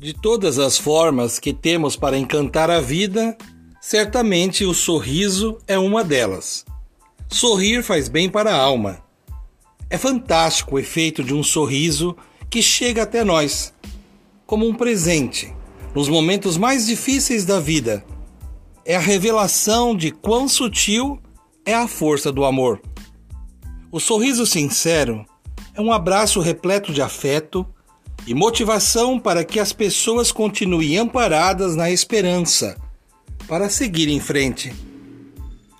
De todas as formas que temos para encantar a vida, certamente o sorriso é uma delas. Sorrir faz bem para a alma. É fantástico o efeito de um sorriso que chega até nós, como um presente, nos momentos mais difíceis da vida. É a revelação de quão sutil é a força do amor. O sorriso sincero é um abraço repleto de afeto e motivação para que as pessoas continuem amparadas na esperança para seguir em frente.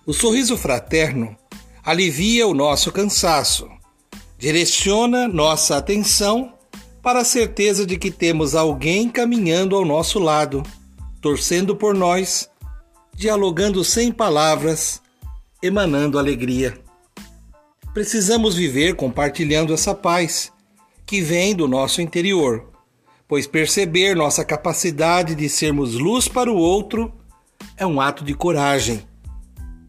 O sorriso fraterno alivia o nosso cansaço, direciona nossa atenção para a certeza de que temos alguém caminhando ao nosso lado, torcendo por nós, dialogando sem palavras, emanando alegria. Precisamos viver compartilhando essa paz que vem do nosso interior, pois perceber nossa capacidade de sermos luz para o outro é um ato de coragem.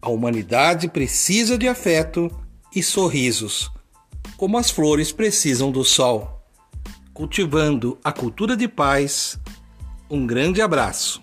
A humanidade precisa de afeto e sorrisos, como as flores precisam do sol. Cultivando a cultura de paz, um grande abraço.